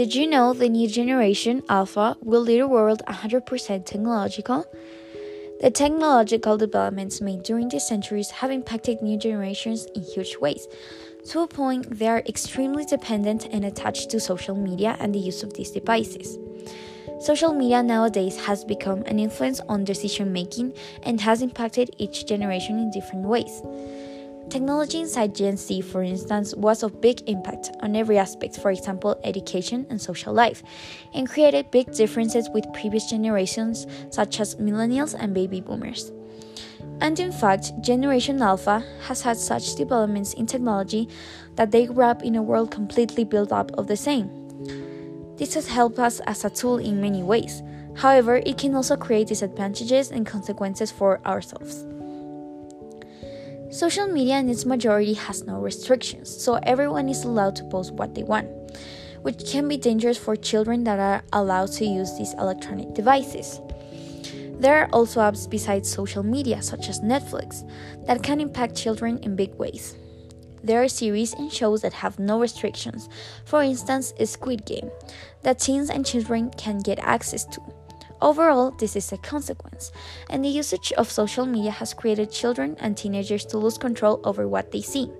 Did you know the new generation, Alpha, will lead a world 100% technological? The technological developments made during the centuries have impacted new generations in huge ways. To a point, they are extremely dependent and attached to social media and the use of these devices. Social media nowadays has become an influence on decision making and has impacted each generation in different ways. Technology inside Gen Z, for instance, was of big impact on every aspect, for example, education and social life, and created big differences with previous generations such as millennials and baby boomers. And in fact, Generation Alpha has had such developments in technology that they grew up in a world completely built up of the same. This has helped us as a tool in many ways. However, it can also create disadvantages and consequences for ourselves. Social media in its majority has no restrictions, so everyone is allowed to post what they want, which can be dangerous for children that are allowed to use these electronic devices. There are also apps besides social media, such as Netflix, that can impact children in big ways. There are series and shows that have no restrictions, for instance, a Squid Game, that teens and children can get access to. Overall, this is a consequence, and the usage of social media has created children and teenagers to lose control over what they see.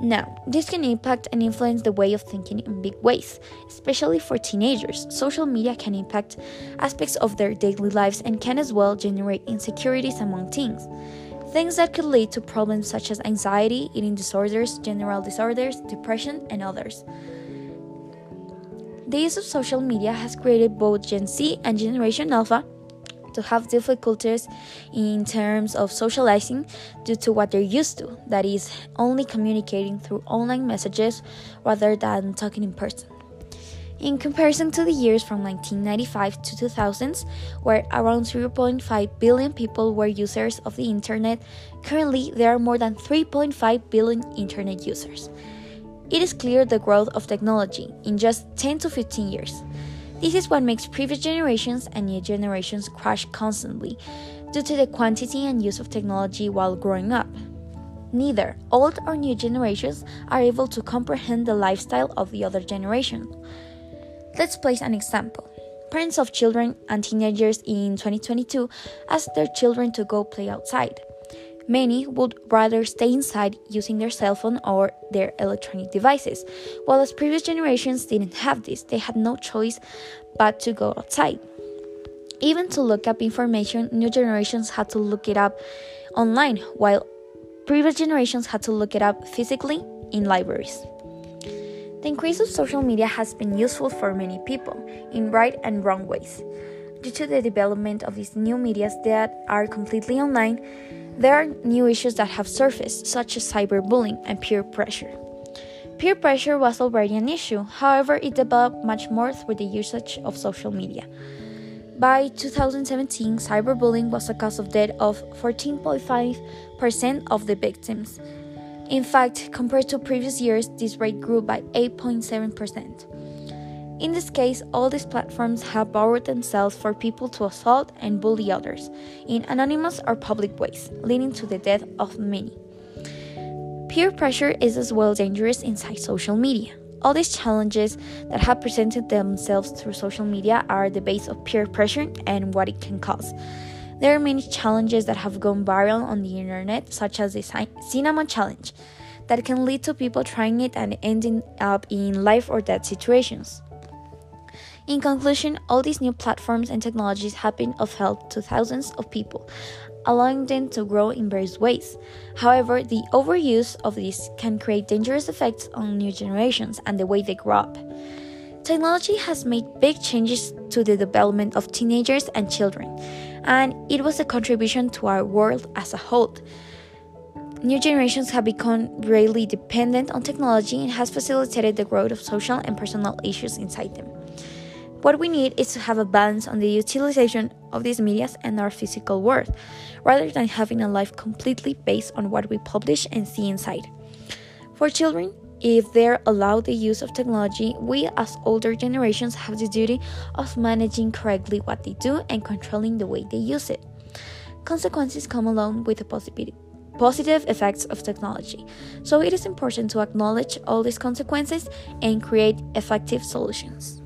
Now, this can impact and influence the way of thinking in big ways, especially for teenagers. Social media can impact aspects of their daily lives and can as well generate insecurities among teens. Things that could lead to problems such as anxiety, eating disorders, general disorders, depression, and others. The use of social media has created both Gen Z and Generation Alpha to have difficulties in terms of socializing due to what they're used to that is, only communicating through online messages rather than talking in person. In comparison to the years from 1995 to 2000s, where around 0.5 billion people were users of the internet, currently there are more than 3.5 billion internet users. It is clear the growth of technology in just 10 to 15 years. This is what makes previous generations and new generations crash constantly due to the quantity and use of technology while growing up. Neither old or new generations are able to comprehend the lifestyle of the other generation. Let's place an example. Parents of children and teenagers in 2022 ask their children to go play outside. Many would rather stay inside using their cell phone or their electronic devices, while as previous generations didn't have this, they had no choice but to go outside. Even to look up information, new generations had to look it up online, while previous generations had to look it up physically in libraries. The increase of social media has been useful for many people in right and wrong ways. Due to the development of these new medias that are completely online, there are new issues that have surfaced, such as cyberbullying and peer pressure. Peer pressure was already an issue, however, it developed much more through the usage of social media. By 2017, cyberbullying was a cause of death of 14.5% of the victims. In fact, compared to previous years, this rate grew by 8.7%. In this case, all these platforms have borrowed themselves for people to assault and bully others in anonymous or public ways, leading to the death of many. Peer pressure is as well dangerous inside social media. All these challenges that have presented themselves through social media are the base of peer pressure and what it can cause. There are many challenges that have gone viral on the internet, such as the Cinnamon Challenge, that can lead to people trying it and ending up in life or death situations. In conclusion, all these new platforms and technologies have been of help to thousands of people, allowing them to grow in various ways. However, the overuse of these can create dangerous effects on new generations and the way they grow up. Technology has made big changes to the development of teenagers and children, and it was a contribution to our world as a whole. New generations have become greatly dependent on technology and has facilitated the growth of social and personal issues inside them. What we need is to have a balance on the utilization of these medias and our physical world, rather than having a life completely based on what we publish and see inside. For children, if they're allowed the use of technology, we as older generations have the duty of managing correctly what they do and controlling the way they use it. Consequences come along with the possibility positive effects of technology. So it is important to acknowledge all these consequences and create effective solutions.